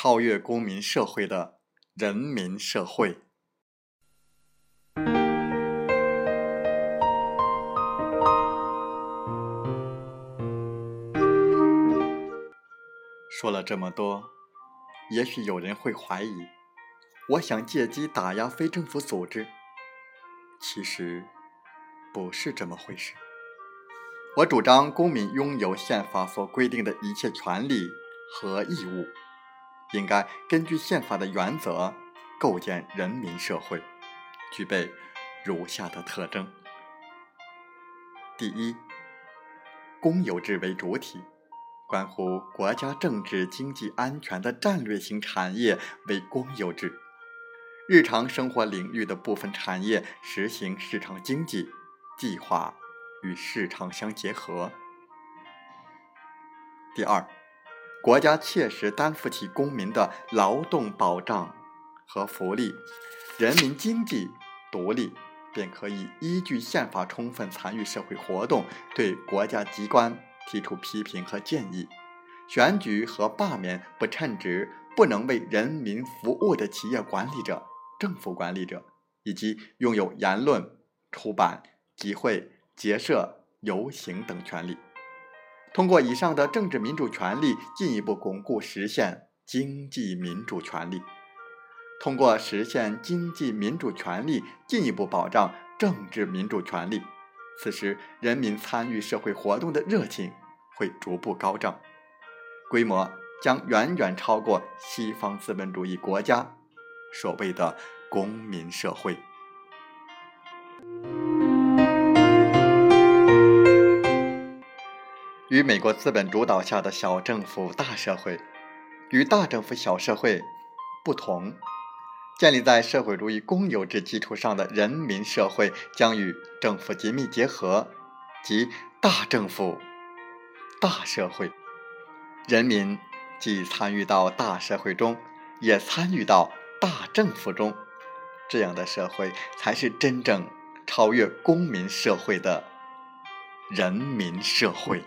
超越公民社会的人民社会。说了这么多，也许有人会怀疑，我想借机打压非政府组织。其实不是这么回事。我主张公民拥有宪法所规定的一切权利和义务。应该根据宪法的原则构建人民社会，具备如下的特征：第一，公有制为主体，关乎国家政治经济安全的战略性产业为公有制；日常生活领域的部分产业实行市场经济，计划与市场相结合。第二。国家切实担负起公民的劳动保障和福利，人民经济独立，便可以依据宪法充分参与社会活动，对国家机关提出批评和建议。选举和罢免不称职、不能为人民服务的企业管理者、政府管理者，以及拥有言论、出版、集会、结社、游行等权利。通过以上的政治民主权利，进一步巩固实现经济民主权利；通过实现经济民主权利，进一步保障政治民主权利。此时，人民参与社会活动的热情会逐步高涨，规模将远远超过西方资本主义国家所谓的公民社会。与美国资本主导下的小政府大社会，与大政府小社会不同，建立在社会主义公有制基础上的人民社会将与政府紧密结合，即大政府、大社会，人民既参与到大社会中，也参与到大政府中，这样的社会才是真正超越公民社会的人民社会。